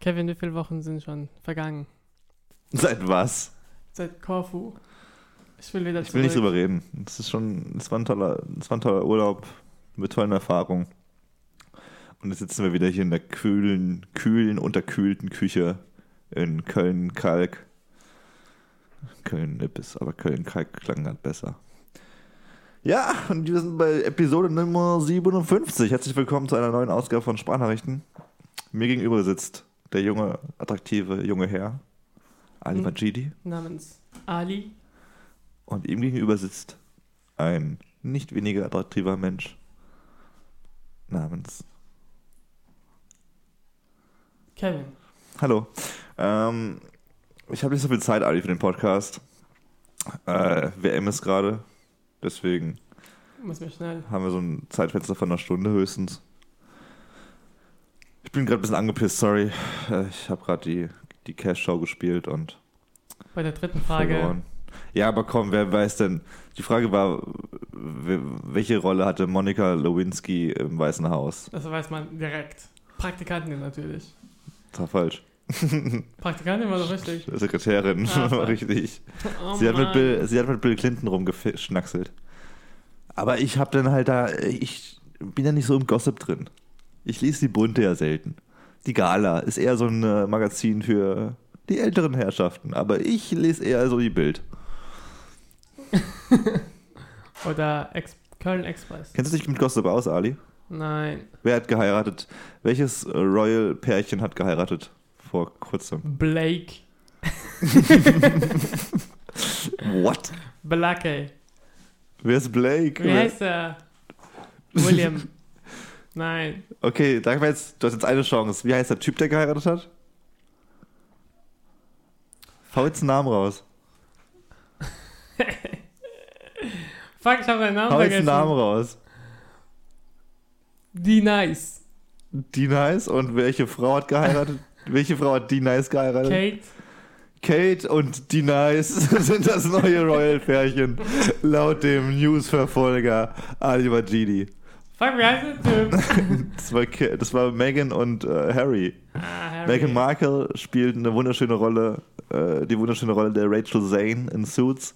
Kevin, wie viele Wochen sind schon vergangen? Seit was? Seit Korfu. Ich will wieder Ich will nicht drüber reden. Das ist schon, es war ein toller, es war ein toller Urlaub mit tollen Erfahrungen. Und jetzt sitzen wir wieder hier in der kühlen, kühlen, unterkühlten Küche in Köln-Kalk. Köln-Nippes, aber Köln-Kalk klang halt besser. Ja, und wir sind bei Episode Nummer 57. Herzlich willkommen zu einer neuen Ausgabe von Sprachnachrichten. Mir gegenüber sitzt der junge, attraktive junge Herr, Ali Hm. Majidi. Namens Ali. Und ihm gegenüber sitzt ein nicht weniger attraktiver Mensch namens. Kevin. Hallo. Ähm, ich habe nicht so viel Zeit, Ali, für den Podcast. Äh, WM ist gerade. Deswegen Muss mir schnell. haben wir so ein Zeitfenster von einer Stunde höchstens. Ich bin gerade ein bisschen angepisst, sorry. Äh, ich habe gerade die, die Cash-Show gespielt und Bei der dritten Frage. verloren. Ja, aber komm, wer weiß denn? Die Frage war, welche Rolle hatte Monika Lewinsky im Weißen Haus? Das weiß man direkt. Praktikantin natürlich. Das war falsch. Praktikantin war doch richtig. Sekretärin, Ah, war richtig. Oh Sie hat, mit. Bill, sie hat mit Bill Clinton rumgeschnackselt. Aber ich hab dann halt da, ich bin ja nicht so im Gossip drin. Ich lese die Bunte ja selten. Die Gala ist eher so ein äh, Magazin für die älteren Herrschaften. Aber ich lese eher so die Bild. Oder Ex Köln Express. Kennst du dich mit Gossip aus, Ali? Nein. Wer hat geheiratet? Welches äh, Royal-Pärchen hat geheiratet vor kurzem? Blake. What? Blake. Wer ist Blake? Wie Wer- heißt er? William. Nein. Okay, sag mal jetzt, du hast jetzt eine Chance. Wie heißt der Typ, der geheiratet hat? Hau jetzt einen Namen raus. Fuck, ich habe seinen Namen Hau jetzt einen vergessen. Namen raus. Die Nice. Die Nice und welche Frau hat geheiratet? welche Frau hat die Nice geheiratet? Kate. Kate und die Nice sind das neue Royal-Pärchen. laut dem News-Verfolger Ali Majidi. Fuck, wie heißt der Typ? Das war, das war Meghan und äh, Harry. ah, Harry. Meghan Markle spielt eine wunderschöne Rolle, äh, die wunderschöne Rolle der Rachel Zane in Suits.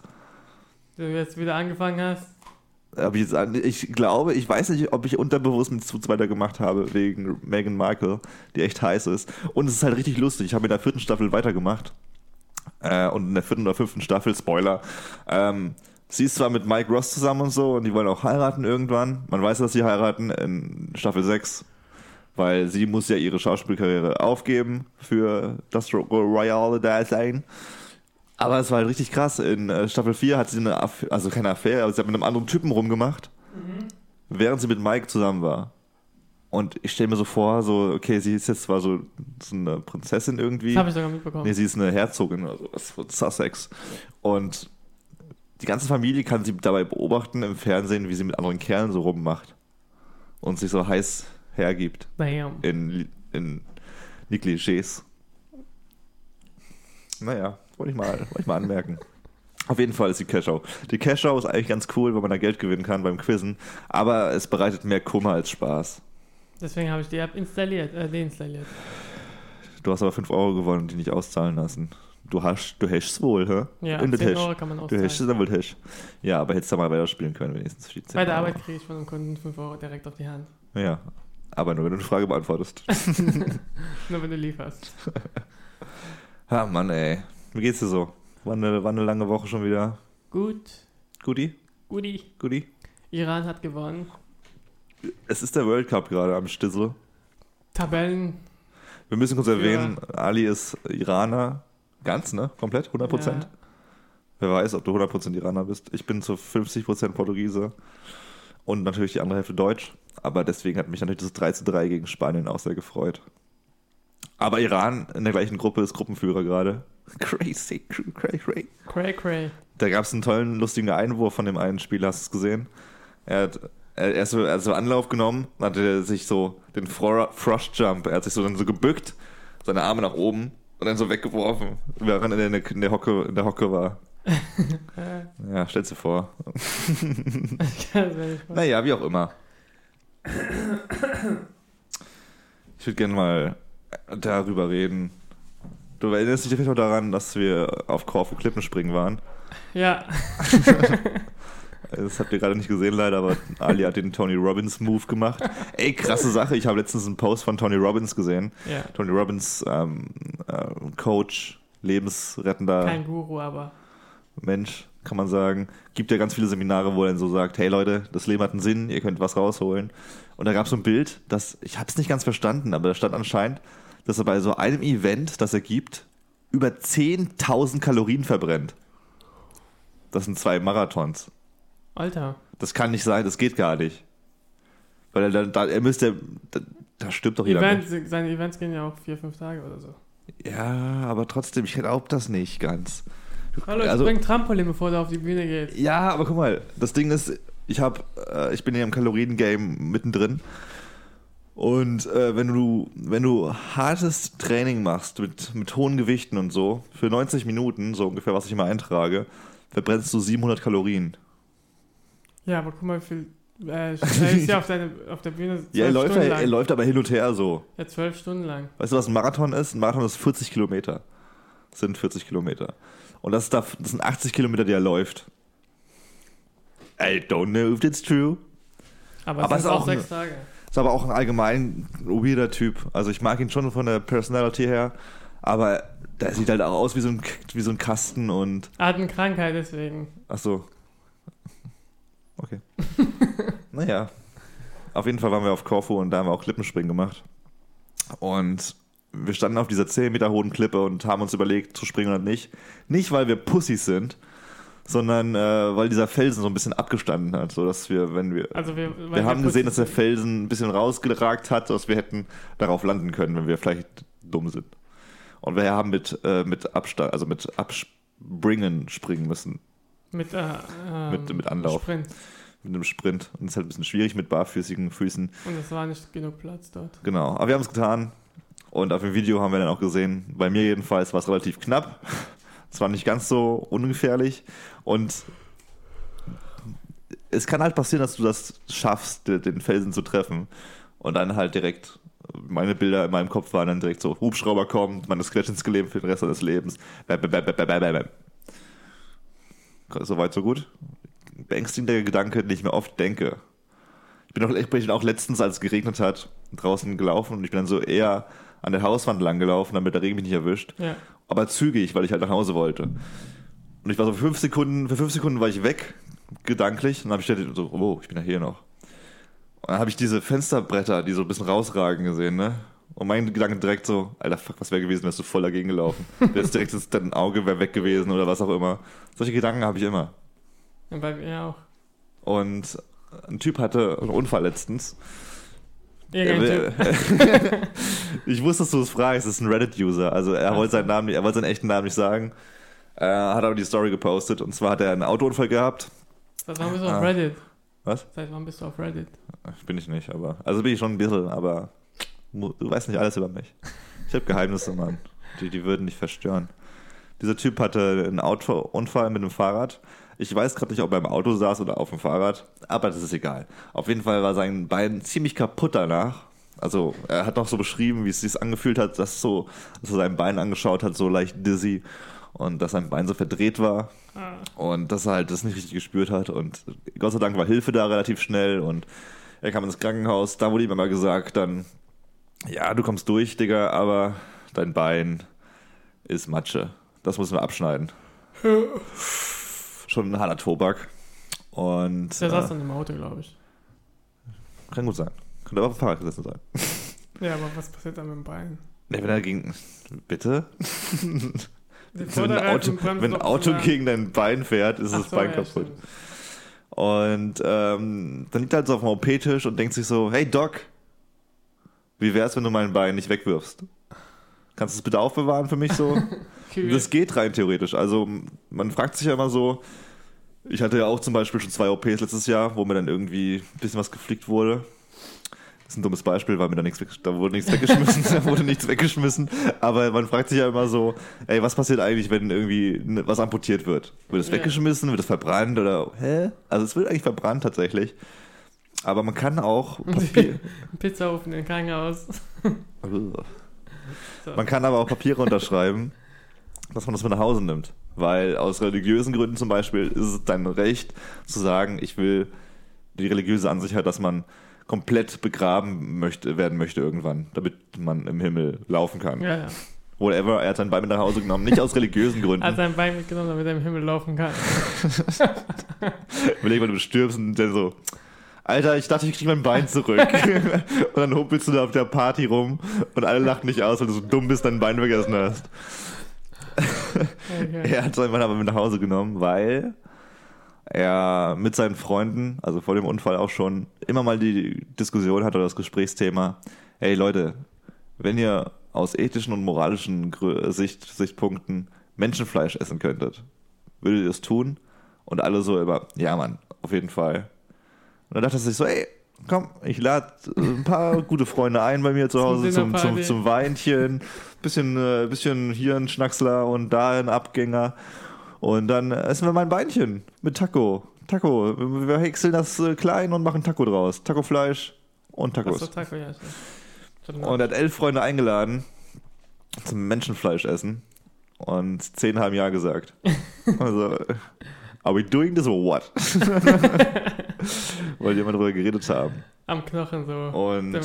Du jetzt wieder angefangen hast. Hab ich, jetzt, an- ich glaube, ich weiß nicht, ob ich unterbewusst mit Suits weitergemacht habe, wegen Meghan Markle, die echt heiß ist. Und es ist halt richtig lustig. Ich habe in der vierten Staffel weitergemacht. Äh, und in der vierten oder fünften Staffel, Spoiler, ähm, sie ist zwar mit Mike Ross zusammen und so, und die wollen auch heiraten irgendwann. Man weiß, dass sie heiraten in Staffel 6, weil sie muss ja ihre Schauspielkarriere aufgeben für das Royale Dasein. Aber es war halt richtig krass. In äh, Staffel 4 hat sie eine, Aff also keine Affäre, aber sie hat mit einem anderen Typen rumgemacht, während sie mit Mike zusammen war. Und ich stelle mir so vor, so, okay, sie ist jetzt zwar so, so eine Prinzessin irgendwie. Das habe ich sogar mitbekommen. Nee, sie ist eine Herzogin oder sowas von Sussex. Und die ganze Familie kann sie dabei beobachten im Fernsehen, wie sie mit anderen Kerlen so rummacht. Und sich so heiß hergibt Damn. in, in Negligés. Naja, wollte ich, mal- wollte ich mal anmerken. Auf jeden Fall ist die Cash-Show. Die Cash-Show ist eigentlich ganz cool, weil man da Geld gewinnen kann beim Quizzen, aber es bereitet mehr Kummer als Spaß. Deswegen habe ich die App installiert, äh, deinstalliert. Du hast aber 5 Euro gewonnen, die nicht auszahlen lassen. Du hast, du hast wohl, hä? Ja, In der 10 Tasche. Euro kann man Du auszahlen. hast es dann wohl hast. Ja, aber hättest du mal weiter spielen können, wenigstens für die 10 Bei der. Arbeit kriege ich von einem Kunden 5 Euro direkt auf die Hand. Ja, aber nur wenn du eine Frage beantwortest. Nur wenn du lieferst. Ha, Mann, ey. Wie geht's dir so? War eine, war eine lange Woche schon wieder. Gut. Guti? Guti. Guti? Iran hat gewonnen. Es ist der World Cup gerade am Stissel. Tabellen. Wir müssen kurz erwähnen, Ali ist Iraner. Ganz, ne? Komplett? 100 Prozent? Ja. Wer weiß, ob du 100 Prozent Iraner bist. Ich bin zu 50 Prozent Portugiese. Und natürlich die andere Hälfte Deutsch. Aber deswegen hat mich natürlich das 3 zu 3 gegen Spanien auch sehr gefreut. Aber Iran in der gleichen Gruppe ist Gruppenführer gerade. Crazy, crazy, crazy. Cray Cray. Da gab es einen tollen, lustigen Einwurf von dem einen Spieler, hast du es gesehen? Er hat er, ist so, er hat so Anlauf genommen, dann hat er sich so den Fro Frost Jump, er hat sich so dann so gebückt, seine Arme nach oben und dann so weggeworfen, während er in der, in der, Hocke, in der Hocke war. Ja, stell's dir vor. Naja, wie auch immer. Ich würde gerne mal darüber reden. Du erinnerst dich vielleicht noch daran, dass wir auf Korfu Klippenspringen waren. Ja. Das habt ihr gerade nicht gesehen leider, aber Ali hat den Tony Robbins Move gemacht. Ey, krasse Sache. Ich habe letztens einen Post von Tony Robbins gesehen. ja. Tony Robbins, ähm, äh, Coach, lebensrettender Kein Guru, aber. Mensch, kann man sagen. Gibt ja ganz viele Seminare, wo er dann so sagt, hey Leute, das Leben hat einen Sinn, ihr könnt was rausholen. Und da gab es so ein Bild, das, ich habe es nicht ganz verstanden, aber da stand anscheinend, dass er bei so einem Event, das er gibt, über 10.000 Kalorien verbrennt. Das sind zwei Marathons. Alter. Das kann nicht sein, das geht gar nicht. Weil er dann, da, er müsste, da, da stirbt doch jeder. Events, seine Events gehen ja auch vier, fünf Tage oder so. Ja, aber trotzdem, ich glaube das nicht ganz. Hallo, ich Also- bring Trampolin, bevor du auf die Bühne gehst. Ja, aber guck mal, das Ding ist, ich habe, äh, ich bin ja im Kalorien-Game mittendrin. Und äh, wenn du, wenn du hartes Training machst mit, mit hohen Gewichten und so, für 90 Minuten, so ungefähr, was ich immer eintrage, verbrennst du 700 Kalorien. Ja, aber guck mal, wie viel. Äh, er ist ja auf, deine, auf der Bühne Ja, er läuft, er, er läuft aber hin und her so. Ja, zwölf Stunden lang. Weißt du, was ein Marathon ist? Ein Marathon ist 40 Kilometer. Das sind 40 Kilometer. Und das, ist da, das sind 80 Kilometer, die er läuft. I don't know if that's true. Aber, Aber es ist auch auch sechs Tage. Ist aber auch ein allgemein weirder Typ. Also ich mag ihn schon von der Personality her, aber der sieht halt auch aus wie so ein, wie so ein Kasten und. Er hat eine Krankheit, deswegen. Ach so. Okay. naja. Auf jeden Fall waren wir auf Korfu und da haben wir auch Klippenspringen gemacht. Und wir standen auf dieser 10 Meter hohen Klippe und haben uns überlegt, zu springen oder nicht. Nicht, weil wir Pussys sind, sondern äh, weil dieser Felsen so ein bisschen abgestanden hat, so dass wir, wenn wir, Also wir, wir haben gesehen, dass der Felsen ein bisschen rausgeragt hat, dass wir hätten darauf landen können, wenn wir vielleicht dumm sind. Und wir haben mit, äh, mit Abstand, also mit Abspringen springen müssen, Mit, äh, ähm, Mit- mit Anlauf. Sprint. mit einem Sprint. Und es ist halt ein bisschen schwierig mit barfüßigen Füßen. Und es war nicht genug Platz dort. Genau. Aber wir haben es getan. Und auf dem Video haben wir dann auch gesehen, bei mir jedenfalls war es relativ knapp. Es war nicht ganz so ungefährlich. Und es kann halt passieren, dass du das schaffst, de- den Felsen zu treffen. Und dann halt direkt, meine Bilder in meinem Kopf waren dann direkt so, Hubschrauber kommt, man ist Skelett ins Leben für den Rest seines Lebens. Bäm, bäm, bäm, Soweit, so gut. Beängstigender Gedanke, den ich mir oft denke. Ich bin auch, ich bin auch letztens, als es geregnet hat, draußen gelaufen und ich bin dann so eher an der Hauswand lang gelaufen, damit der Regen mich nicht erwischt. Ja. Aber zügig, weil ich halt nach Hause wollte. Und ich war so für fünf Sekunden, für fünf Sekunden war ich weg, gedanklich. Und dann habe ich so, oh, ich bin ja hier noch. Und dann habe ich diese Fensterbretter, die so ein bisschen rausragen gesehen, ne? Und mein Gedanke direkt so, Alter, fuck, was wäre gewesen, wärst du voll dagegen gelaufen. Wärst direkt dein Auge wäre weg gewesen oder was auch immer. Solche Gedanken habe ich immer. Und bei mir auch. Und ein Typ hatte einen Unfall letztens. Er ich wusste, dass du es fragst. Das ist ein Reddit-User. Also er wollte seinen Namen, nicht- er wollte seinen echten Namen nicht sagen. Äh, hat aber die Story gepostet. Und zwar hat er einen Autounfall gehabt. Seit wann bist du Ah. auf Reddit? Was? Seit wann bist du auf Reddit? Bin ich nicht, aber also bin ich schon ein bisschen. Aber du weißt nicht alles über mich. Ich habe Geheimnisse, Mann. Die, die würden dich verstören. Dieser Typ hatte einen Autounfall mit einem Fahrrad. Ich weiß gerade nicht, ob er im Auto saß oder auf dem Fahrrad, aber das ist egal. Auf jeden Fall war sein Bein ziemlich kaputt danach. Also er hat noch so beschrieben, wie es sich angefühlt hat, dass, so, dass er sein Bein angeschaut hat, so leicht dizzy und dass sein Bein so verdreht war Ah. und dass er halt das nicht richtig gespürt hat und Gott sei Dank war Hilfe da relativ schnell und er kam ins Krankenhaus, da wurde ihm immer gesagt dann, ja, du kommst durch, Digga, aber dein Bein ist Matsche. Das müssen wir abschneiden. Schon ein harter Tobak. Und Der saß äh, dann im Auto, glaube ich. kann gut sein. Könnte aber auf dem Fahrrad gesessen sein. Ja, aber was passiert dann mit dem Bein? Nee, wenn er gegen. Bitte? Wenn ein Auto, wenn ein Auto gegen dein Bein fährt, ist Ach das so, Bein ja, kaputt. stimmt. Und ähm, dann liegt er halt so auf dem OP-Tisch und denkt sich so, hey Doc, wie wär's, wenn du mein Bein nicht wegwirfst? Kannst du es bitte aufbewahren für mich so? Kühl. das geht rein theoretisch. Also man fragt sich ja immer so, ich hatte ja auch zum Beispiel schon zwei OPs letztes Jahr, wo mir dann irgendwie ein bisschen was geflickt wurde. Das ist ein dummes Beispiel, weil mir da nichts, weg, da wurde nichts weggeschmissen, da wurde nichts weggeschmissen. Aber man fragt sich ja immer so, ey, was passiert eigentlich, wenn irgendwie was amputiert wird? Wird es Ja. weggeschmissen, wird es verbrannt oder, hä? Also es wird eigentlich verbrannt tatsächlich. Aber man kann auch Papier, Pizzaofen im Krankenhaus. Man kann aber auch Papiere unterschreiben, dass man das mit nach Hause nimmt. Weil aus religiösen Gründen zum Beispiel ist es dein Recht zu sagen, ich will die religiöse Ansicht hat, dass man komplett begraben möchte, werden möchte irgendwann, damit man im Himmel laufen kann. Ja, ja. Whatever, er hat sein Bein mit nach Hause genommen, nicht aus religiösen Gründen. Er hat sein Bein mitgenommen, damit er im Himmel laufen kann. Überleg mal, du stirbst und der so, Alter, ich dachte, ich krieg mein Bein zurück. und dann humpelst du da auf der Party rum und alle lachen dich aus, weil du so dumm bist, dein Bein vergessen hast. Okay. Er hat sein Bein aber mit nach Hause genommen, weil er mit seinen Freunden, also vor dem Unfall auch schon, immer mal die Diskussion hat oder das Gesprächsthema, hey Leute, wenn ihr aus ethischen und moralischen Sicht, Sichtpunkten Menschenfleisch essen könntet, würdet ihr das tun? Und alle so immer, ja Mann, auf jeden Fall. Und dann dachte er sich so, ey, komm, ich lade ein paar gute Freunde ein bei mir zu Hause zum, zum, zum Weinchen, bisschen, äh, bisschen hier ein Schnacksler und da ein Abgänger. Und dann essen wir mal ein Beinchen mit Taco. Taco. Wir häckseln das äh, klein und machen Taco draus. Taco-Fleisch und Tacos. Achso, Taco, ja. Und er hat elf Freunde eingeladen zum Menschenfleisch essen. Und zehn haben ja gesagt. Also, are we doing this or what? Weil die immer darüber geredet haben. Am Knochen so. Und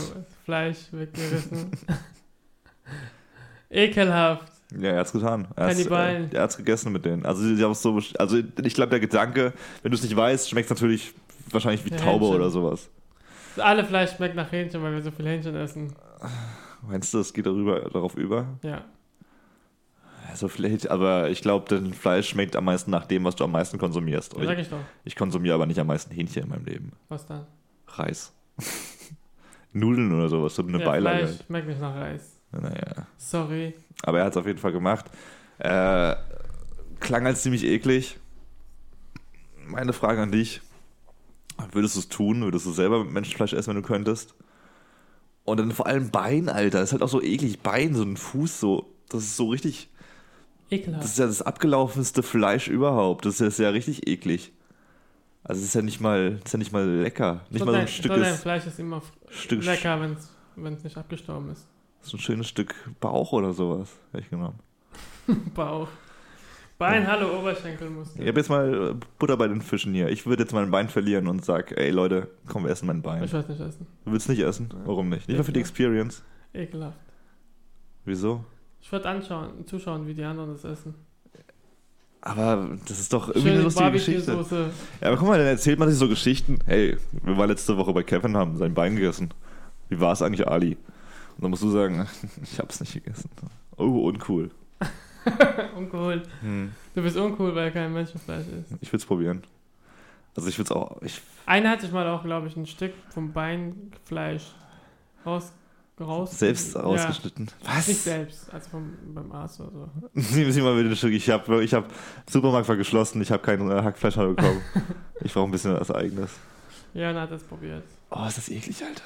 Fleisch weggerissen. Ekelhaft. ja, er hat's getan. Er hat's, Kannibalen. äh, er hat's gegessen mit denen. Also, haben so, also ich glaube, der Gedanke, wenn du es nicht weißt, schmeckt natürlich wahrscheinlich wie Ja, Taube Hähnchen. oder sowas. Alle Fleisch schmeckt nach Hähnchen, weil wir so viel Hähnchen essen. Meinst du, es geht darüber, darauf über? Ja. Also vielleicht, aber ich glaube, das Fleisch schmeckt am meisten nach dem, was du am meisten konsumierst. Ja, sag ich doch. Ich konsumiere aber nicht am meisten Hähnchen in meinem Leben. Was dann? Reis. Nudeln oder sowas, so eine ja, Beilage. Fleisch schmeckt nicht nach Reis. Naja. Sorry. Aber er hat es auf jeden Fall gemacht. Äh, klang als ziemlich eklig. Meine Frage an dich. Würdest du es tun? Würdest du selber Menschenfleisch essen, wenn du könntest? Und dann vor allem Bein, Alter. Das ist halt auch so eklig. Bein, so ein Fuß, so. Das ist so richtig. Ekelhaft. Das ist ja das abgelaufenste Fleisch überhaupt. Das ist ja richtig eklig. Also, es ist ja nicht mal, das ist ja nicht mal lecker. Nicht So mal so ein Stück dein ist, Fleisch ist immer Stück lecker, wenn es nicht abgestorben ist. so ein schönes Stück Bauch oder sowas. Hätte ich genommen. Bauch. Bein, hallo, Oberschenkelmuskel. Ich habe jetzt mal äh, Butter bei den Fischen hier. Ich würde jetzt mein Bein verlieren und sag, ey Leute, komm, wir essen mein Bein. Ich weiß nicht essen. Du willst nicht essen? Warum nicht? Nicht mal für die Experience. Ekelhaft. Wieso? Ich würde anschauen, zuschauen, wie die anderen das essen. Aber das ist doch irgendwie eine Schöne lustige Geschichte. Ja, aber guck mal, dann erzählt man sich so Geschichten. Hey, wir waren letzte Woche bei Kevin, haben sein Bein gegessen. Wie war es eigentlich, Ali? Und dann musst du sagen, ich hab's nicht gegessen. Oh, uncool. uncool. Hm. Du bist uncool, weil kein Menschenfleisch ist. Ich will's probieren. Also ich will's auch. Ich, Einer hat sich mal auch, glaube ich, ein Stück vom Beinfleisch raus, raus selbst Ja, ausgeschnitten. Was? nicht selbst, also vom, beim Arzt oder so. Nehmen Sie mal bitte ein Stück. Ich habe, ich hab, Supermarkt war geschlossen, ich habe kein äh, Hackfleisch mehr bekommen. ich brauche ein bisschen was Eigenes. Ja, und hat das probiert. Oh, ist das eklig, Alter.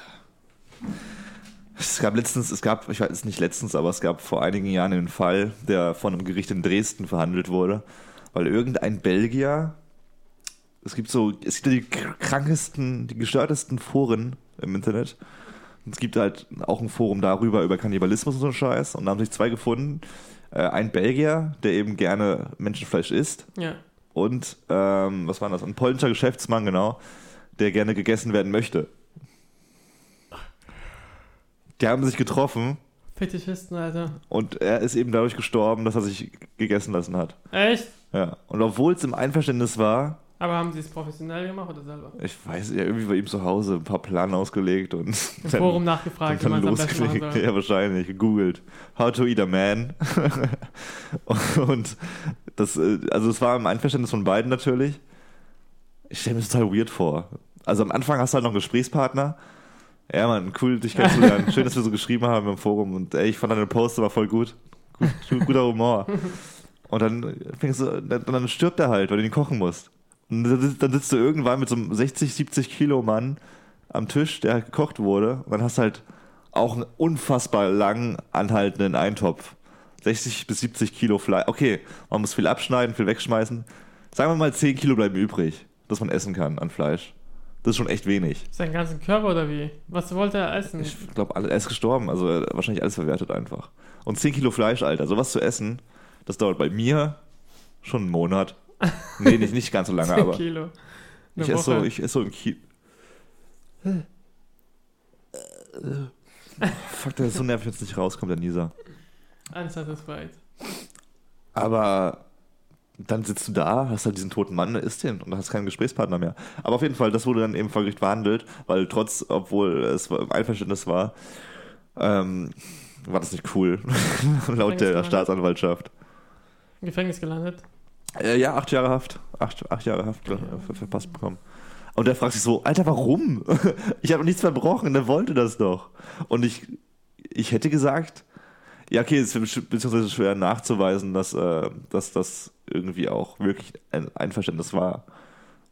Es gab letztens, es gab, ich weiß es nicht letztens, aber es gab vor einigen Jahren einen Fall, der von einem Gericht in Dresden verhandelt wurde, weil irgendein Belgier, es gibt so, es gibt ja die krankesten, die gestörtesten Foren im Internet. Es gibt halt auch ein Forum darüber, über Kannibalismus und so einen Scheiß. Und da haben sich zwei gefunden. Äh, ein Belgier, der eben gerne Menschenfleisch isst. Ja. Und, ähm, was war das? Ein polnischer Geschäftsmann, genau, der gerne gegessen werden möchte. Die haben sich getroffen Fetischisten, Alter. und er ist eben dadurch gestorben, dass er sich gegessen lassen hat. Echt? Ja. Und obwohl es im Einverständnis war, Aber haben sie es professionell gemacht oder selber? ich weiß ja, irgendwie bei ihm zu Hause ein paar Pläne ausgelegt und Im Forum nachgefragt, wie dann man machen losgelegt. Ja, wahrscheinlich. Gegoogelt. How to eat a man. und das, äh, also es war im Einverständnis von beiden natürlich. Ich stelle mir das total weird vor. Also am Anfang hast du halt noch einen Gesprächspartner. Ja, Mann, cool, dich kennenzulernen. Schön, dass wir so geschrieben haben im Forum. Und ey, ich fand deine Post war voll gut. gut guter Humor. Und dann fängst du, dann, dann stirbt er halt, weil du ihn kochen musst. Und dann sitzt- du irgendwann mit so einem 60, 70 Kilo Mann am Tisch, der halt gekocht wurde. Und dann hast du halt auch einen unfassbar lang anhaltenden Eintopf. 60 bis 70 Kilo Fleisch. Okay, man muss viel abschneiden, viel wegschmeißen. Sagen wir mal, 10 Kilo bleiben übrig, dass man essen kann an Fleisch. Das ist schon echt wenig. Seinen ganzen Körper oder wie? Was wollte er essen? Ich glaube, er ist gestorben, also wahrscheinlich alles verwertet einfach. Und 10 Kilo Fleisch, Alter, sowas zu essen, das dauert bei mir schon einen Monat. Nee, nicht, nicht ganz so lange, 10 aber Kilo. ich Eine esse so, ich esse so im Kilo. Fuck, der ist so nervig, wenn es nicht rauskommt, der Nieser. Unsatisfied. Aber dann sitzt du da, hast halt diesen toten Mann, isst den und hast keinen Gesprächspartner mehr. Aber auf jeden Fall, das wurde dann eben vor Gericht verhandelt, weil trotz, obwohl es im Einverständnis war, ähm, war das nicht cool, laut der? Staatsanwaltschaft. Im Gefängnis gelandet. Äh, ja, acht Jahre Haft. Acht, acht Jahre Haft äh, ver- verpasst bekommen. Und der fragt sich so, Alter, warum? Ich habe nichts verbrochen, der wollte das doch. Und ich, ich hätte gesagt, ja, okay, es ist beziehungsweise schwer nachzuweisen, dass, äh, dass das irgendwie auch wirklich ein Einverständnis war.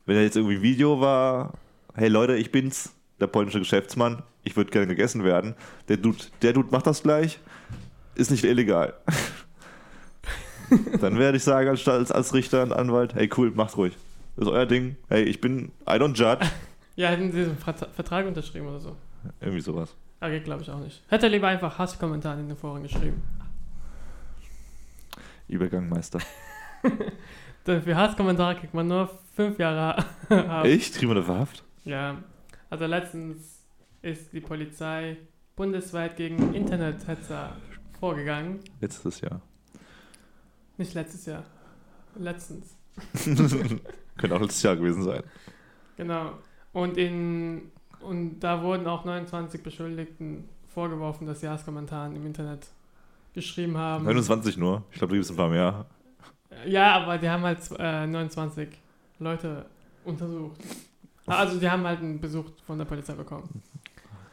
Wenn er jetzt irgendwie ein Video war, hey Leute, ich bin's, der polnische Geschäftsmann, ich würde gerne gegessen werden, der Dude, der Dude macht das gleich, ist nicht illegal. Dann werde ich sagen als, als, Richter und Anwalt, hey cool, macht ruhig. Das ist euer Ding. Hey, ich bin, I don't judge. Ja, hätten sie diesen Vertra- Vertrag unterschrieben oder so. Irgendwie sowas. Okay, glaube ich auch nicht. Hätte er lieber einfach Hasskommentare in den Foren geschrieben. Übergang, Meister. Denn für Hasskommentare kriegt man nur fünf Jahre Haft. Echt? Kriegen wir eine Verhaft? Ja. Also letztens ist die Polizei bundesweit gegen Internethetzer vorgegangen. Letztes Jahr. Nicht letztes Jahr. Letztens. Könnte auch letztes Jahr gewesen sein. Genau. Und in und da wurden auch 29 Beschuldigten vorgeworfen, dass sie Hasskommentaren im Internet geschrieben haben. 29 nur. Ich glaube, da gibt es ein paar mehr. Ja, aber die haben halt äh, 29 Leute untersucht. Also die haben halt einen Besuch von der Polizei bekommen.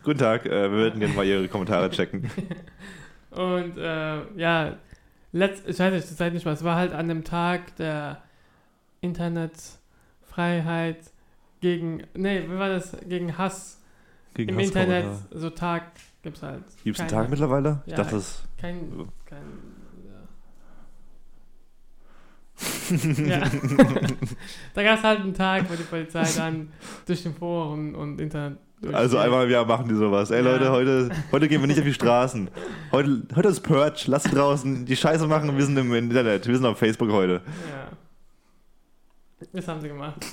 Guten Tag, äh, wir würden gerne mal Ihre Kommentare checken. Und äh, ja, letzt, ich weiß nicht, das nicht mal, es war halt an dem Tag der Internetfreiheit gegen, nee, wie war das, gegen Hass Gegen im Internet, Hasskommentare. so Tag gibt's halt. Gibt es einen Tag mittlerweile? Ich Ja. dachte, das. Kein, kein, ja. da gab es halt einen Tag, wo die Polizei dann durch den Foren und Internet Also einmal im Jahr machen die sowas. Ey. Leute, heute, heute gehen wir nicht auf die Straßen. Heute, heute ist Purge. Lasst draußen die Scheiße machen. Wir sind im Internet. Wir sind auf Facebook heute. Ja. Das haben sie gemacht.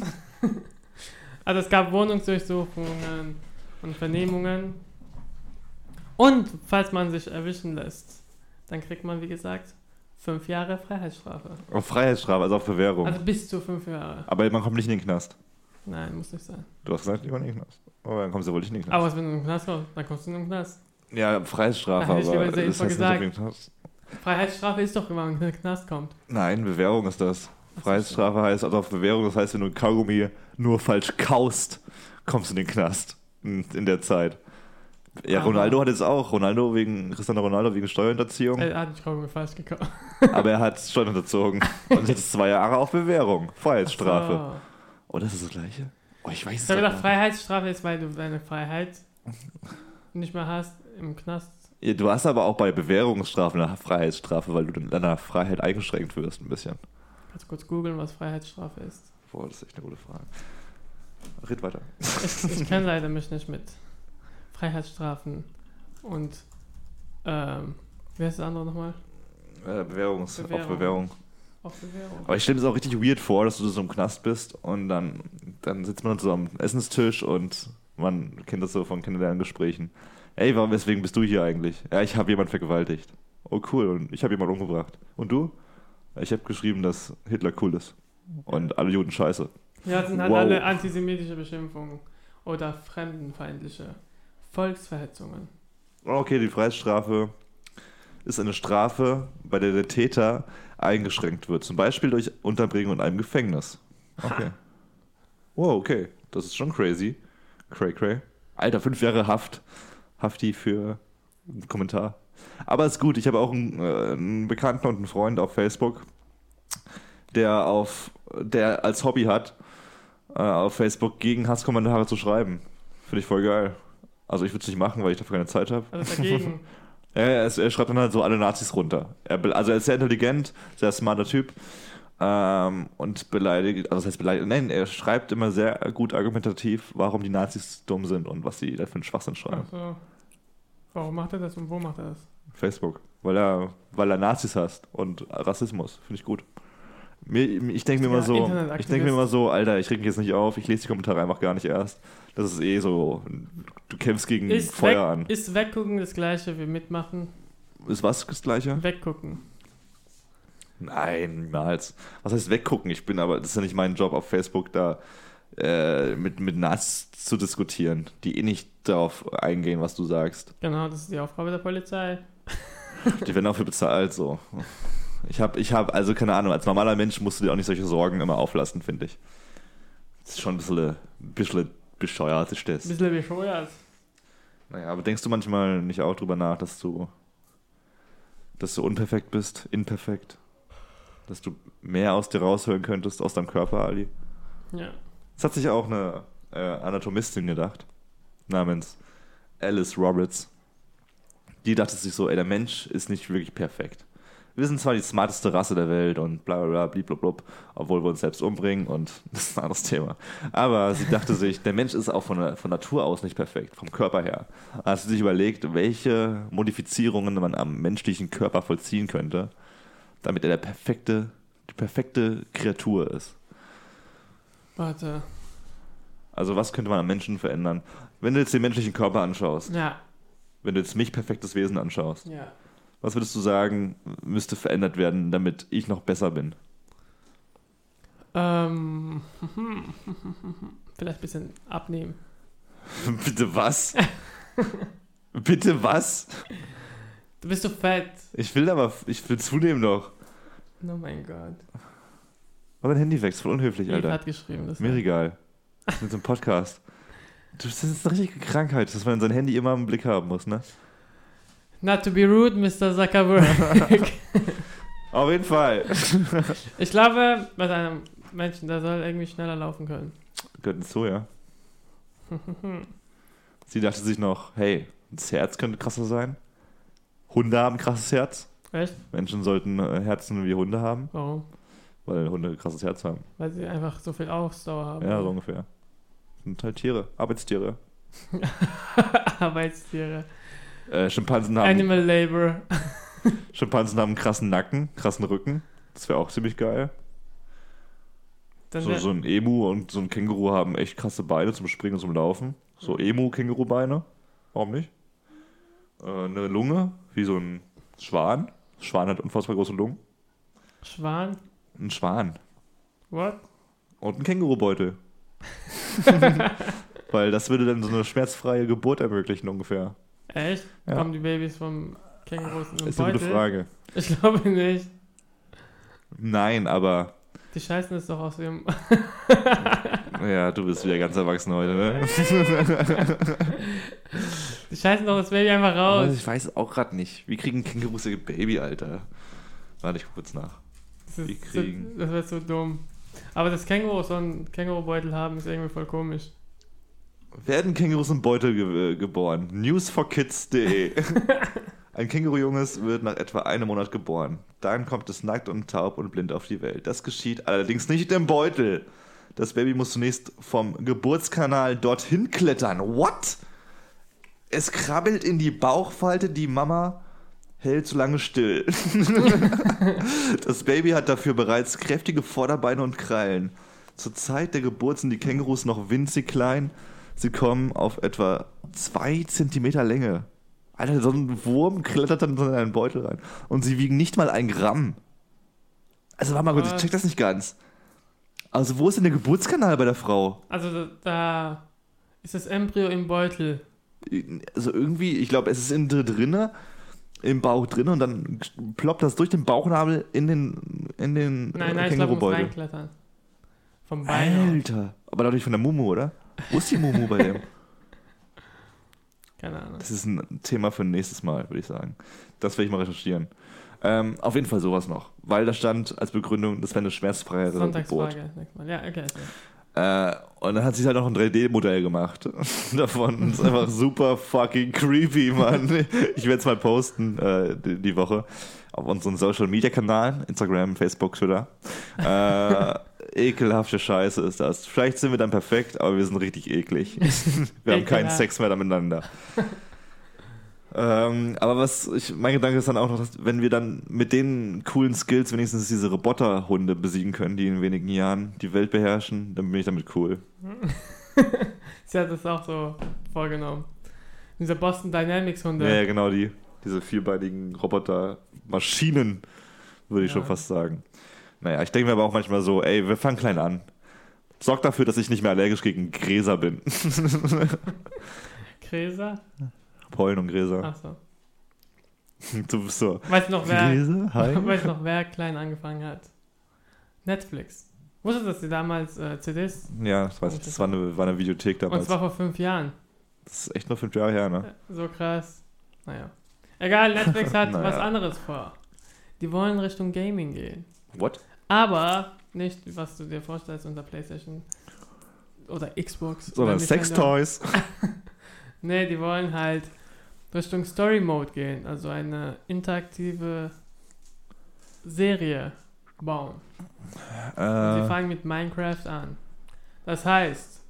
also es gab Wohnungsdurchsuchungen und Vernehmungen. Und falls man sich erwischen lässt, dann kriegt man, wie gesagt, fünf Jahre Freiheitsstrafe. Auf Freiheitsstrafe, also auf Bewährung. Also bis zu fünf Jahre. Aber man kommt nicht in den Knast. Nein, muss nicht sein. Du hast gesagt, nicht in den Knast. Aber dann kommst du wohl nicht in den Knast. Aber was, wenn du in den Knast kommst, dann kommst du in den Knast. ja, Freiheitsstrafe, aber lieber das nicht auf gesagt. den Knast. Freiheitsstrafe ist doch, wenn man in den Knast kommt. Nein, Bewährung ist das. Freiheitsstrafe heißt, also auf Bewährung, das heißt, wenn du Kaugummi nur falsch kaust, kommst du in den Knast in, in der Zeit. Ja, Aber- Ronaldo hat jetzt auch, Ronaldo wegen, Cristiano Ronaldo wegen Steuerhinterziehung, Er hat mich mir falsch gekauft. aber er hat Steuern unterzogen und jetzt zwei Jahre auf Bewährung, Freiheitsstrafe. So. Oh, das ist das Gleiche? Oh, ich weiß es gedacht, gar nicht. Freiheitsstrafe ist, weil du deine Freiheit nicht mehr hast im Knast. Ja, Du hast aber auch bei Bewährungsstrafen eine Freiheitsstrafe, weil du in deiner Freiheit eingeschränkt wirst ein bisschen. Kannst du kurz googeln, was Freiheitsstrafe ist? Boah, das ist echt eine gute Frage. Red weiter. Ich, ich kenne leider mich nicht mit Freiheitsstrafen und ähm, wie heißt das andere nochmal? Äh, Bewährungs Bewährung. auf Bewährung. Aber ich stelle mir das auch richtig weird vor, dass du so im Knast bist und dann, dann sitzt man so am Essenstisch und man kennt das so von Kennenlerngesprächen. Ey, warum, weswegen bist du hier eigentlich? Ja, ich habe jemanden vergewaltigt. Oh, cool. Und ich habe jemanden umgebracht. Und du? Ich habe geschrieben, dass Hitler cool ist. Und alle Juden scheiße. Ja, das sind halt Wow. alle antisemitische Beschimpfungen oder fremdenfeindliche Volksverhetzungen. Okay, die Freiheitsstrafe ist eine Strafe, bei der der Täter eingeschränkt wird. Zum Beispiel durch Unterbringung in einem Gefängnis. Okay. Wow, okay. Das ist schon crazy. Cray, cray. Alter, fünf Jahre Haft. Hafti für einen Kommentar. Aber ist gut. Ich habe auch einen, äh, einen Bekannten und einen Freund auf Facebook, der auf, der als Hobby hat, äh, auf Facebook gegen Hasskommentare zu schreiben. Finde ich voll geil. Also ich würde es nicht machen, weil ich dafür keine Zeit habe. Also dagegen. Er, ist, er schreibt dann halt so alle Nazis runter. Er, also er ist sehr intelligent, sehr smarter Typ. Ähm, und beleidigt, also das heißt beleidigt, nein, er schreibt immer sehr gut argumentativ, warum die Nazis dumm sind und was sie da für einen Schwachsinn schreiben. Ach so. Warum macht er das und wo macht er das? Facebook. Weil er, weil er Nazis hasst und Rassismus. Finde ich gut. Ich denke mir immer so, ich denke mir immer so, Alter, ich reg mich jetzt nicht auf, ich lese die Kommentare einfach gar nicht erst. Das ist eh so, du kämpfst gegen Ist, Feuer weg, an. ist weggucken das gleiche wie mitmachen? Ist was das gleiche? Weggucken. Nein, niemals. Was heißt weggucken? Ich bin aber, das ist ja nicht mein Job auf Facebook, da äh, mit, mit Nazis zu diskutieren, die eh nicht darauf eingehen, was du sagst. Genau, das ist die Aufgabe der Polizei. Die werden dafür bezahlt, so. Ich habe, ich hab, also keine Ahnung, als normaler Mensch musst du dir auch nicht solche Sorgen immer auflassen, finde ich. Das ist schon ein bisschen, ein bisschen bescheuert, ist das. Bisschen bescheuert. Naja, aber denkst du manchmal nicht auch drüber nach, dass du, dass du unperfekt bist, imperfekt? Dass du mehr aus dir raushören könntest, aus deinem Körper, Ali? Ja. Das hat sich auch eine äh, Anatomistin gedacht, namens Alice Roberts. Die dachte sich so, ey, der Mensch ist nicht wirklich perfekt. Wir sind zwar die smarteste Rasse der Welt und bla bla bla, bliblablub, obwohl wir uns selbst umbringen und das ist ein anderes Thema. Aber sie dachte sich, der Mensch ist auch von, von Natur aus nicht perfekt, vom Körper her. Als sie sich überlegt, welche Modifizierungen man am menschlichen Körper vollziehen könnte, damit er der perfekte, die perfekte Kreatur ist. Warte. Also was könnte man am Menschen verändern? Wenn du jetzt den menschlichen Körper anschaust, Ja. wenn du jetzt mich perfektes Wesen anschaust, Ja. Was würdest du sagen, müsste verändert werden, damit ich noch besser bin? Ähm. Vielleicht ein bisschen abnehmen. Bitte was? Bitte was? Du bist so fett. Ich will aber, ich will zunehmen doch. Oh mein Gott. Aber dein Handy wächst, voll unhöflich, Alter. hat geschrieben. Das Mir egal. Mit so einem Podcast. Das ist eine richtige Krankheit, dass man sein Handy immer im Blick haben muss, ne? Not to be rude, Mr. Zuckerberg. Auf jeden Fall. ich glaube, bei einem Menschen, der soll irgendwie schneller laufen können. Gehört so, ja. Sie dachte sich noch, hey, das Herz könnte krasser sein. Hunde haben krasses Herz. Echt? Menschen sollten äh, Herzen wie Hunde haben, Warum? weil Hunde ein krasses Herz haben. Weil sie einfach so viel Ausdauer haben. Ja, so ungefähr. Sind halt Tiere, Arbeitstiere. Arbeitstiere. Äh, Schimpansen, haben, Animal Labor. Schimpansen haben einen krassen Nacken, krassen Rücken. Das wäre auch ziemlich geil. So, so ein Emu und so ein Känguru haben echt krasse Beine zum Springen und zum Laufen. So Emu-Känguru-Beine. Warum nicht? Äh, eine Lunge, wie so ein Schwan. Schwan hat unfassbar große Lungen. Schwan. Ein Schwan. What? Und ein Kängurubeutel. Weil das würde dann so eine schmerzfreie Geburt ermöglichen ungefähr. Echt? Ja. Kommen die Babys vom Kängurus in den Ist eine gute? Frage. Ich glaube nicht. Nein, aber Die scheißen es doch aus ihrem. ja, du bist wieder ganz erwachsen heute, ne? Die scheißen doch das Baby einfach raus. Ich weiß auch gerade nicht. Wie kriegen Kängurus ihr Baby, Alter? Warte, ich guck kurz nach. Das, ist kriegen- so, das wäre so dumm. Aber das Känguru so einen Kängurubeutel haben, ist irgendwie voll komisch. Werden Kängurus im Beutel ge äh, geboren? Newsforkids.de Ein Kängurujunges wird nach etwa einem Monat geboren. Dann kommt es nackt und taub und blind auf die Welt. Das geschieht allerdings nicht im Beutel. Das Baby muss zunächst vom Geburtskanal dorthin klettern. What? Es krabbelt in die Bauchfalte, die Mama hält so lange still. das Baby hat dafür bereits kräftige Vorderbeine und Krallen. Zur Zeit der Geburt sind die Kängurus noch winzig klein. Sie kommen auf etwa zwei Zentimeter Länge. Alter, so ein Wurm klettert dann so in einen Beutel rein. Und sie wiegen nicht mal ein Gramm. Also warte mal kurz, ich check das nicht ganz. Also wo ist denn der Geburtskanal bei der Frau? Also da, ist das Embryo im Beutel. Also irgendwie, ich glaube, es ist innen drinne, im Bauch drin und dann ploppt das durch den Bauchnabel in den, in den Nein, nein, ich glaube, muss reinklettern. Vom Bein. Alter. Aber dadurch von der Mumu, oder? Wo ist die Mumu bei dem? Keine Ahnung. Das ist ein Thema für ein nächstes Mal, würde ich sagen. Das werde ich mal recherchieren. Ähm, auf jeden Fall sowas noch. Weil da stand als Begründung, das wäre eine schmerzfreie Geburt. Ja, okay. Äh, und dann hat sie halt noch ein 3D-Modell gemacht davon. Das ist einfach super fucking creepy, Mann. Ich werde es mal posten äh, die, die Woche auf unseren Social-Media-Kanalen, Instagram, Facebook, Twitter. Äh, ekelhafte Scheiße ist das. Vielleicht sind wir dann perfekt, aber wir sind richtig eklig. wir haben keinen. Sex mehr miteinander. ähm, aber was, ich, mein Gedanke ist dann auch noch, dass wenn wir dann mit den coolen Skills wenigstens diese Roboterhunde besiegen können, die in wenigen Jahren die Welt beherrschen, dann bin ich damit cool. Sie hat das auch so vorgenommen. Diese Boston Dynamics Hunde. Ja, ja, genau, die, diese vierbeinigen Roboter-Maschinen, würde ich Ja. schon fast sagen. Naja, ich denke mir aber auch manchmal so, ey, wir fangen klein an. Sorg dafür, dass ich nicht mehr allergisch gegen Gräser bin. Gräser? Pollen und Gräser. Achso. Du bist so. Weißt du noch, wer, Gräser? Hi. weißt du noch, wer klein angefangen hat? Netflix. Wusstest du, dass sie damals äh, CDs? Ja, das weiß ich. Das war eine, war eine Videothek Und damals. zwar vor fünf Jahren. Das ist echt nur fünf Jahre her, ne? So krass. Naja. Egal, Netflix hat Naja. was anderes vor. Die wollen Richtung Gaming gehen. What? Aber nicht, was du dir vorstellst unter PlayStation oder Xbox. Sondern. Sextoys. Nee, die wollen halt Richtung Story Mode gehen. Also eine interaktive Serie bauen. Und Äh, fangen mit Minecraft an. Das heißt,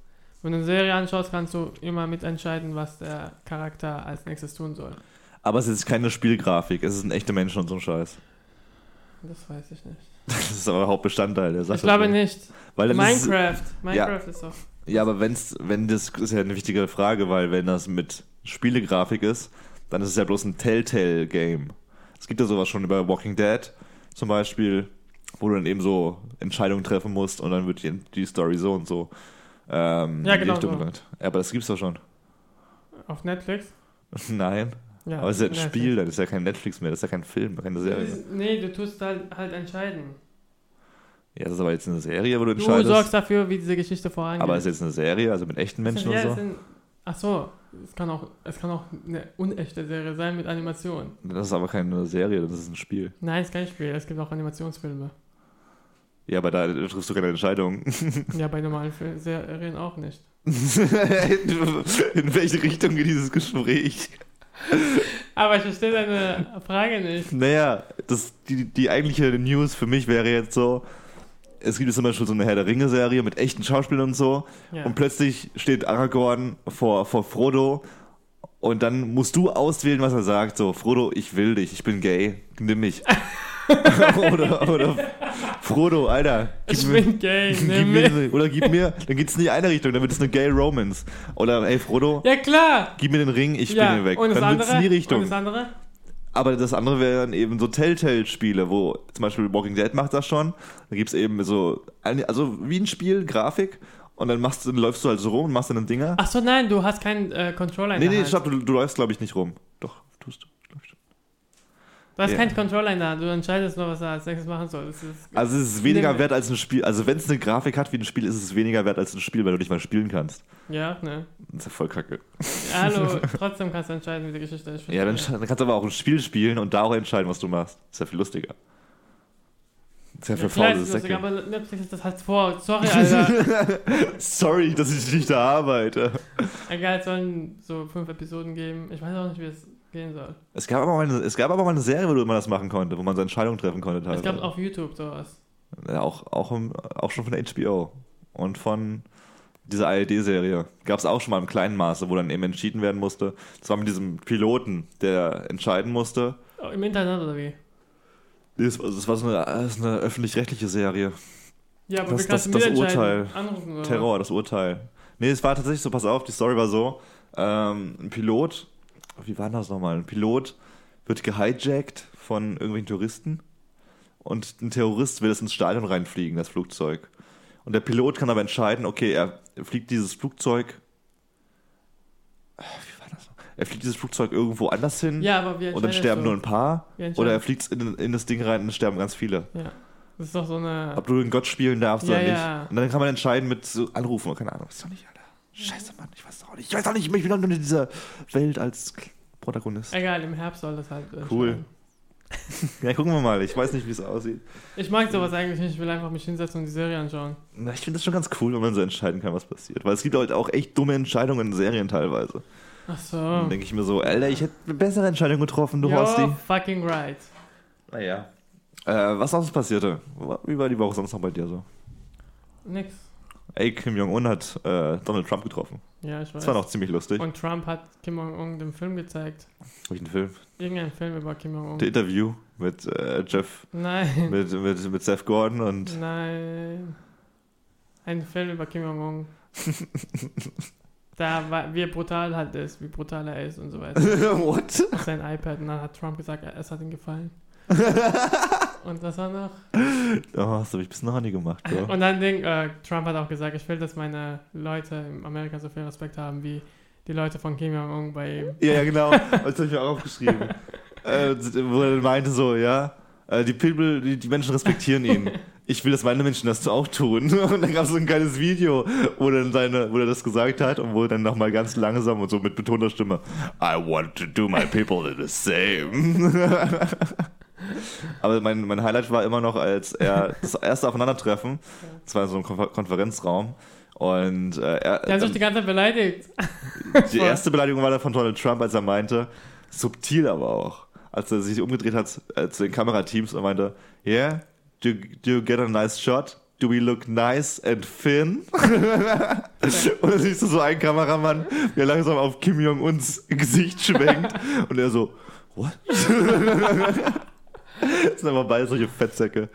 wenn du eine Serie anschaust, kannst du immer mitentscheiden, was der Charakter als nächstes tun soll. aber es ist keine Spielgrafik, es sind echte Menschen und so ein Scheiß. Das weiß ich nicht. Das ist aber Hauptbestandteil der Sache. Ich glaube nicht. Dann ist Minecraft. Minecraft ist doch. Ja, aber wenn's, wenn das ist ja eine wichtige Frage, weil wenn das mit Spielegrafik ist, dann ist es ja bloß ein Telltale-Game. Es gibt ja sowas schon über Walking Dead zum Beispiel, wo du dann eben so Entscheidungen treffen musst und dann wird die, die Story so und so ähm, Ja, in die genau Richtung so. gelenkt. Ja, aber das gibt's doch schon. Auf Netflix? Nein, Ja. aber es ist ja ein Netflix. Spiel, das ist ja kein Netflix mehr, das ist ja kein Film, keine Serie. Nee, du tust halt, halt entscheiden. Ja, das ist aber jetzt eine Serie, wo du Du entscheidest. sorgst dafür, wie diese Geschichte vorangeht. aber es ist jetzt eine Serie, also mit echten Menschen ja, und so. sind, ach so, es kann, auch, es kann auch eine unechte Serie sein mit Animation. Das ist aber keine Serie, das ist ein Spiel. Nein, es ist kein Spiel, es gibt auch Animationsfilme. Ja, aber da triffst du keine Entscheidung. Ja, bei normalen Serien auch nicht. In welche Richtung geht dieses Gespräch? Aber ich verstehe deine Frage nicht. Naja, das, die, die eigentliche News für mich wäre jetzt so, es gibt jetzt zum Beispiel so eine Herr der Ringe-Serie mit echten Schauspielern und so Ja. und plötzlich steht Aragorn vor, vor Frodo und dann musst du auswählen, was er sagt. So, Frodo, ich will dich, ich bin gay, nimm mich. oder, oder Frodo, Alter, gib ich mir, bin gay, gib nimm mich. mir, oder gib mir, dann geht's in die eine Richtung, dann wird es eine Gay Romance. Oder, hey Frodo, Ja, klar. gib mir den Ring, ich ja. bin hier weg. Und das Dann wird's andere? in die Richtung. Und das andere? Aber das andere wären eben so Telltale-Spiele, wo zum Beispiel Walking Dead macht das schon. Da gibt es eben so, also wie ein Spiel, Grafik. Und dann machst dann läufst du halt so rum und machst dann Dinger. Ach so, nein, du hast keinen äh, Controller in nee, nee, Hand. stopp, du, du läufst, glaube ich, nicht rum. Doch, tust du. Du hast Ja. keinen Controller in der Hand. Du entscheidest nur, was er als nächstes machen soll. Ist, Also es ist weniger wert als ein Spiel. Also wenn es eine Grafik hat wie ein Spiel, ist es weniger wert als ein Spiel, weil du nicht mal spielen kannst. ja, ne. Das ist ja voll kacke. Ja, Hallo, trotzdem kannst du entscheiden, wie die Geschichte ist. Ja, dann, dann kannst du aber auch ein Spiel spielen und da auch entscheiden, was du machst. Das ist ja viel lustiger. Das ist ja Ja, für klar faule Säcke. aber Netflix ist das halt vor. Sorry, Alter. Sorry, dass ich nicht da arbeite. Egal, es sollen so fünf Episoden geben. Ich weiß auch nicht, wie es gehen soll. Es gab, aber mal eine, es gab aber mal eine Serie, wo man das machen konnte, wo man so Entscheidungen treffen konnte. Es gab teilweise. auf YouTube sowas. Ja, auch, auch, im, auch schon von HBO und von dieser ARD-Serie. Gab es auch schon mal im kleinen Maße, wo dann eben entschieden werden musste. Das war mit diesem Piloten, der entscheiden musste. Oh, Im Internet oder wie? Das, war- das war so eine, eine öffentlich-rechtliche Serie. Ja, aber Das- das- das? Urteil. Anrufen? Terror, das Urteil. Nee, es war tatsächlich so, pass auf, die Story war so, ähm, ein Pilot, wie war das nochmal? Ein Pilot wird gehijackt von irgendwelchen Touristen und ein Terrorist will es ins Stadion reinfliegen, das Flugzeug. Und der Pilot kann aber entscheiden, okay, er fliegt dieses Flugzeug, wie war das? Er fliegt dieses Flugzeug irgendwo anders hin Ja, aber wir und dann sterben nur ein paar oder er fliegt in, in das Ding rein und es sterben ganz viele. Ja. Das ist doch so eine. Ob du den Gott spielen darfst Ja, oder nicht. ja. Und dann kann man entscheiden mit so Anrufen, keine Ahnung, weiß doch nicht, Alter. Scheiße, Mann, ich weiß auch nicht. Ich weiß auch nicht, ich bin doch nur in dieser Welt als Protagonist. Egal, im Herbst soll das halt. äh, Cool. Ja, gucken wir mal. Ich weiß nicht, wie es aussieht. Ich mag sowas eigentlich nicht. Ich will einfach mich hinsetzen und die Serie anschauen. Na, ich finde das schon ganz cool, wenn man so entscheiden kann, was passiert. Weil es gibt halt auch echt dumme Entscheidungen in Serien teilweise. Ach so. Dann denke ich mir so, Alter, ich hätte eine bessere Entscheidung getroffen, du You're Horsti. fucking right. Naja. Äh, was sonst passierte? Wie war die Woche sonst noch bei dir so? Nix. Ey, Kim Jong-un hat äh, Donald Trump getroffen. Ja, ich weiß. Das war noch ziemlich lustig. Und Trump hat Kim Jong-un den Film gezeigt. Welchen Film? Irgendein Film über Kim Jong-un. Der Interview mit äh, Jeff, Nein. mit, mit, mit Seth Gordon und Nein. Ein Film über Kim Jong-un. da war, wie brutal halt ist, wie brutal er ist und so weiter. What? Auf sein iPad. Und dann hat Trump gesagt, es hat ihm gefallen. Und was war noch? Oh, das habe ich bis noch nie gemacht. Bro. Und dann Ding, äh, Trump hat auch gesagt, ich will, dass meine Leute in Amerika so viel Respekt haben wie die Leute von Kim Jong-un bei ihm. Ja, ja, genau. Das habe ich mir auch aufgeschrieben. äh, wo er meinte so, ja, äh, die People, die, die Menschen respektieren ihn. Ich will, dass meine Menschen das auch tun. Und dann gab es so ein kleines Video, wo, dann seine, wo er das gesagt hat und wo er dann nochmal ganz langsam und so mit betonter Stimme I want to do my people the same. Aber mein, mein Highlight war immer noch, als er das erste Aufeinandertreffen, das war so ein Konfer Konferenzraum, und äh, er, Die haben sich die ganze Zeit beleidigt. die erste Beleidigung war dann von Donald Trump, als er meinte, subtil aber auch, als er sich umgedreht hat äh, zu den Kamerateams und meinte, yeah, do, do you get a nice shot? Do we look nice and thin? und dann siehst du so einen Kameramann, der langsam auf Kim Jong-uns Gesicht schwenkt und er so, what? das sind aber beide solche Fettsäcke.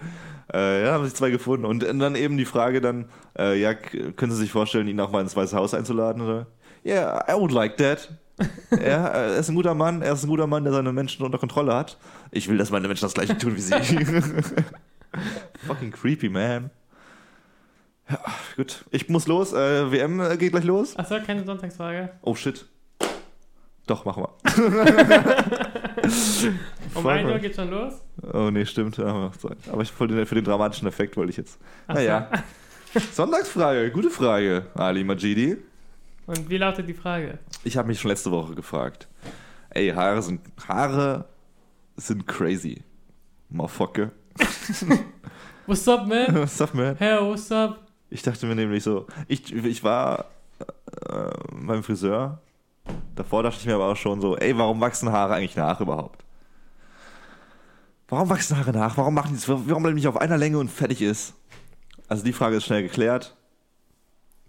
Äh, ja, haben sich zwei gefunden. Und dann eben die Frage dann, äh, ja, können Sie sich vorstellen, ihn auch mal ins Weiße Haus einzuladen? Oder? Yeah, I would like that. ja, er ist ein guter Mann, er ist ein guter Mann, der seine Menschen unter Kontrolle hat. Ich will, dass meine Menschen das gleiche tun wie sie. Fucking creepy, man. Ja, gut. Ich muss los. Äh, WM äh, geht gleich los. Achso, keine Sonntagsfrage. Oh shit. Doch, mach mal. Um Voll 1 Uhr mal. geht schon los. Oh nee, stimmt. Aber ich wollte den, für den dramatischen Effekt wollte ich jetzt. Ach so. Naja. Sonntagsfrage, gute Frage, Ali Majidi. Und wie lautet die Frage? Ich habe mich schon letzte Woche gefragt. Ey, Haare sind Haare sind crazy. Motherfucker. What's up, man? What's up, man? Hey, what's up? Ich dachte mir nämlich so, ich, ich war äh, beim Friseur. Davor dachte ich mir aber auch schon so, ey, warum wachsen Haare eigentlich nach überhaupt? Warum wachsen Haare nach? Warum machen die das? Warum bleiben die nicht auf einer Länge und fertig ist? Also die Frage ist schnell geklärt.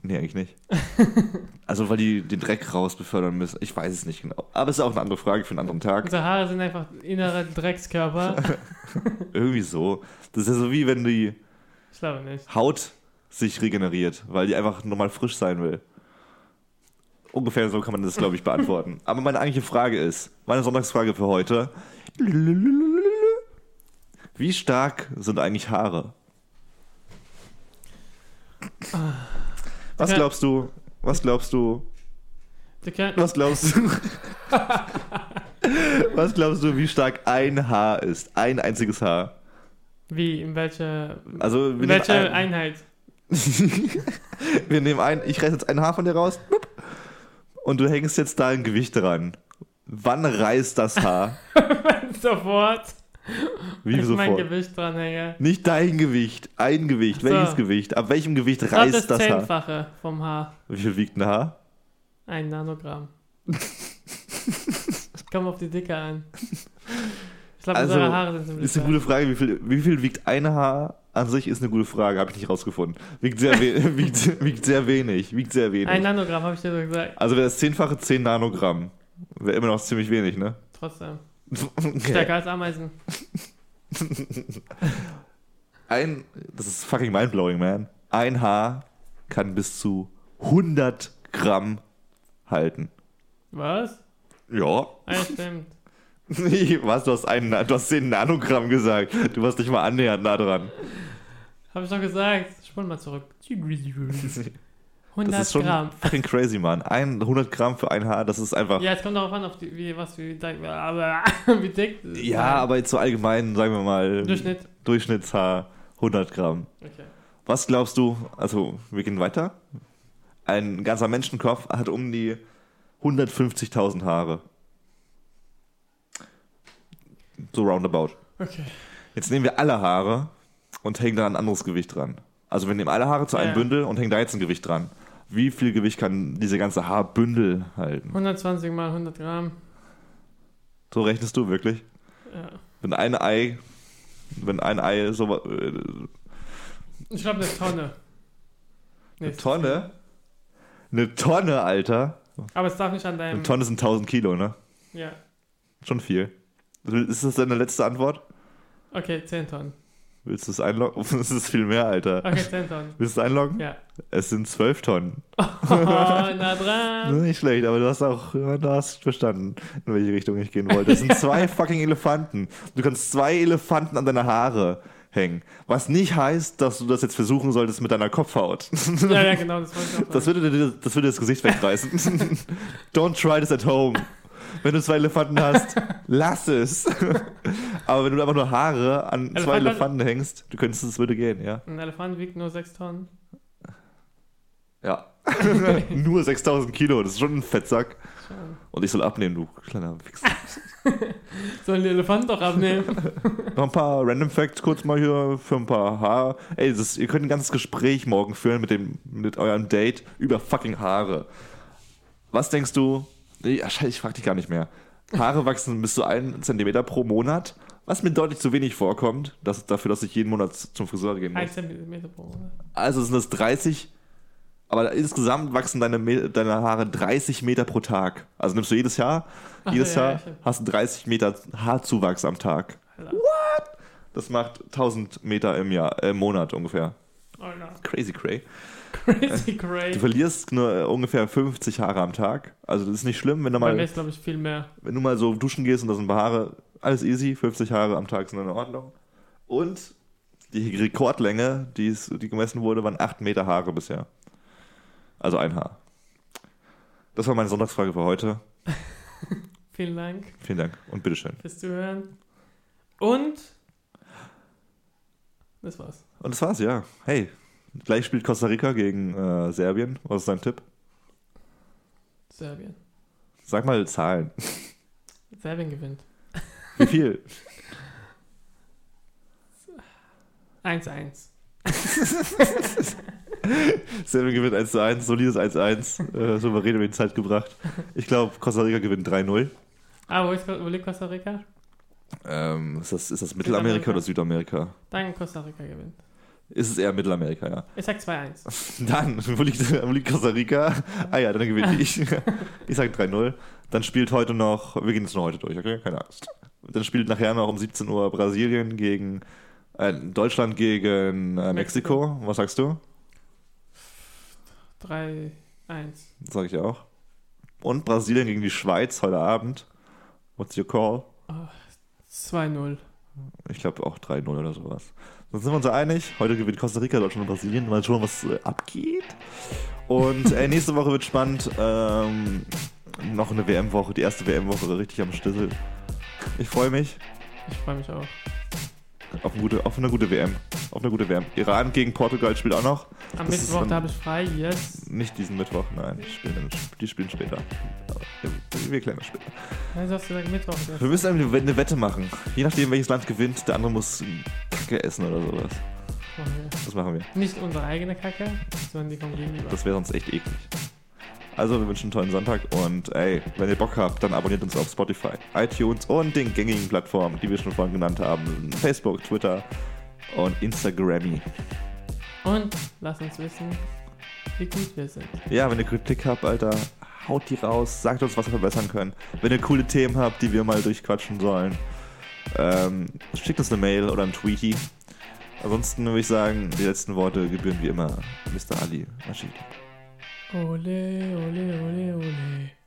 Nee, eigentlich nicht. Also weil die den Dreck raus befördern müssen. Ich weiß es nicht genau. Aber es ist auch eine andere Frage für einen anderen Tag. Unsere Haare sind einfach innere Dreckskörper. Irgendwie so. Das ist ja so wie wenn die. Haut sich regeneriert, weil die einfach nochmal frisch sein will. Ungefähr so kann man das, glaube ich, beantworten. Aber meine eigentliche Frage ist, meine Sonntagsfrage für heute. Wie stark sind eigentlich Haare? Was glaubst du? Was glaubst du? Was glaubst du? Was glaubst du, wie stark ein Haar ist? Ein einziges Haar. wie, in welche, Also, in welche ein- Einheit? Wir nehmen ein, ich reiß jetzt ein Haar von dir raus. Bup. Und du hängst jetzt da ein Gewicht dran. Wann reißt das Haar? Sofort. Wie ich mein sofort? Gewicht dranhänge. Nicht dein Gewicht, ein Gewicht. So. Welches Gewicht? Ab welchem Gewicht Ich glaube, das reißt das Haar? Zehnfache vom Haar. Wie viel wiegt ein Haar? Ein Nanogramm. Komm auf die Dicke an. Ich glaube, Also, unsere Haare sind ziemlich Ist eine gute Frage. Wie viel, wie viel wiegt ein Haar an sich? Ist eine gute Frage. Habe ich nicht rausgefunden. Wiegt sehr, wiegt, wiegt sehr wenig. Wiegt sehr wenig. Ein Nanogramm, habe ich dir so gesagt. also wäre das zehnfache 10 Nanogramm. Wäre immer noch ziemlich wenig, ne? Trotzdem. Okay. Stärker als Ameisen. Ein, das ist fucking mindblowing, man. Ein Haar kann bis zu 100 Gramm halten. Was? Ja. Ah, ja, stimmt. Was, du hast, einen, du hast 10 Nanogramm gesagt. Du warst nicht mal annähernd nah dran. Habe ich doch gesagt. Spul mal zurück. 100 Das ist schon Gramm. fucking crazy, man. Ein 100 Gramm für ein Haar, das ist einfach... Ja, es kommt darauf an, auf die, wie, was, wie, aber, wie dick. Ja, aber jetzt so allgemein, sagen wir mal, Durchschnitt. Durchschnittshaar 100 Gramm. Okay. Was glaubst du, also wir gehen weiter. Ein ganzer Menschenkopf hat um die 150.000 Haare. So roundabout. Okay. Jetzt nehmen wir alle Haare und hängen da ein anderes Gewicht dran. Also wir nehmen alle Haare zu einem Ja. Bündel und hängen da jetzt ein Gewicht dran. Wie viel Gewicht kann diese ganze Haarbündel halten? 120 mal 100 Gramm. So rechnest du wirklich? Ja. Wenn ein Ei Wenn ein Ei so. Äh, Ich glaube, eine Tonne. Nee, eine Tonne? Eine Tonne, Alter. Aber es darf nicht an deinem. Eine Tonne sind 1000 Kilo, ne? Ja. Schon viel. Ist das deine letzte Antwort? Okay, 10 Tonnen. Willst du es einloggen? Das ist viel mehr, Alter. Okay, 10 Tonnen. Willst du es einloggen? Ja. Es sind 12 Tonnen. Oh, na dran. Nicht schlecht, aber du hast auch du hast verstanden, in welche Richtung ich gehen wollte. Es sind zwei fucking Elefanten. Du kannst zwei Elefanten an deine Haare hängen. Was nicht heißt, dass du das jetzt versuchen solltest mit deiner Kopfhaut. Ja, ja, genau, das wollte ich auch Das würde, dir, das würde das Gesicht wegreißen. Don't try this at home. Wenn du zwei Elefanten hast, lass es. Aber wenn du einfach nur Haare an zwei Elefant- Elefanten hängst, du könntest, es würde gehen, ja. Ein Elefant wiegt nur 6 Tonnen. Ja. nur 6000 Kilo, das ist schon ein Fettsack. Und ich soll abnehmen, du kleiner Wichser. Sollen die Elefanten doch abnehmen? Noch ein paar Random Facts kurz mal hier für ein paar Haare. Ey, ist, ihr könnt ein ganzes Gespräch morgen führen mit, dem, mit eurem Date über fucking Haare. Was denkst du? Nee, ich frag dich gar nicht mehr. Haare wachsen bis zu einen Zentimeter pro Monat, was mir deutlich zu wenig vorkommt, das, dafür, dass ich jeden Monat zum Friseur gehen muss. Zentimeter pro Monat. Also sind das 30, aber insgesamt wachsen deine, deine Haare 30 Meter pro Tag. Also nimmst du jedes Jahr, Ach, jedes ja, Jahr ja, hast du 30 Meter Haarzuwachs am Tag. Alter. Das macht 1000 Meter im Jahr, äh, im Monat ungefähr. Alter. Crazy cray. Crazy Du great. verlierst nur äh, ungefähr 50 Haare am Tag. Also das ist nicht schlimm, wenn du mal, glaube ich, viel mehr. wenn du mal so duschen gehst und da sind ein paar Haare, alles easy, 50 Haare am Tag sind in Ordnung. Und die Rekordlänge, die, ist, die gemessen wurde, waren 8 Meter Haare bisher. Also ein Haar. Das war meine Sonntagsfrage für heute. Vielen Dank Vielen Dank und bitteschön. fürs Zuhören. Und das war's. Und das war's, ja. Hey, gleich spielt Costa Rica gegen äh, Serbien. Was ist dein Tipp? Serbien. Sag mal Zahlen. Serbien gewinnt. Wie viel? 1-1. Serbien gewinnt 1 zu 1, solides 1 zu 1, äh, souverän über die Zeit gebracht. Ich glaube, Costa Rica gewinnt 3-0. Ah, wo, ist, wo liegt Costa Rica? Ähm, ist, das, ist das Mittelamerika oder Südamerika? Dann Costa Rica gewinnt. Ist es eher Mittelamerika, ja. Ich sag 2-1. Dann, wo liegt, wo liegt Costa Rica? Ah ja, dann gewinne ich. Ich sage 3-0. Dann spielt heute noch, wir gehen jetzt nur heute durch, okay? Keine Angst. Dann spielt nachher noch um 17 Uhr Brasilien gegen, äh, Deutschland gegen äh, Mexiko. Was sagst du? 3-1. Sag ich auch. Und Brasilien gegen die Schweiz heute Abend. What's your call? 2-0. Ich glaube auch 3-0 oder sowas. Dann sind wir uns einig. Heute gewinnt Costa Rica, Deutschland und Brasilien. Mal schauen, was äh, abgeht. Und äh, nächste Woche wird spannend. Ähm, noch eine WM-Woche, die erste WM-Woche richtig am Stissel. Ich freue mich Ich freue mich auch. Auf eine, gute, auf eine gute WM. Auf eine gute WM. Iran gegen Portugal spielt auch noch. Am Das Mittwoch, da habe ich frei. Yes. Nicht diesen Mittwoch, nein. Die spielen, die spielen später. Wir- klären das später. Nein, du hast gesagt Mittwoch. Wir Das müssen eine Wette machen. Je nachdem, welches Land gewinnt, der andere muss Kacke essen oder sowas. machen wir. Das machen wir. Nicht unsere eigene Kacke, sondern die vom Gegenüber. Das wäre sonst echt eklig. Also, wir wünschen einen tollen Sonntag und ey, wenn ihr Bock habt, dann abonniert uns auf Spotify, iTunes und den gängigen Plattformen, die wir schon vorhin genannt haben. Facebook, Twitter und Instagrammy. Und lass uns wissen, wie gut wir sind. Ja, wenn ihr Kritik habt, Alter, haut die raus, sagt uns, was wir verbessern können. Wenn ihr coole Themen habt, die wir mal durchquatschen sollen, ähm, schickt uns eine Mail oder ein Tweety. Ansonsten würde ich sagen, die letzten Worte gebühren wie immer Mr. Ali Rashid. Ole, ole, ole, ole.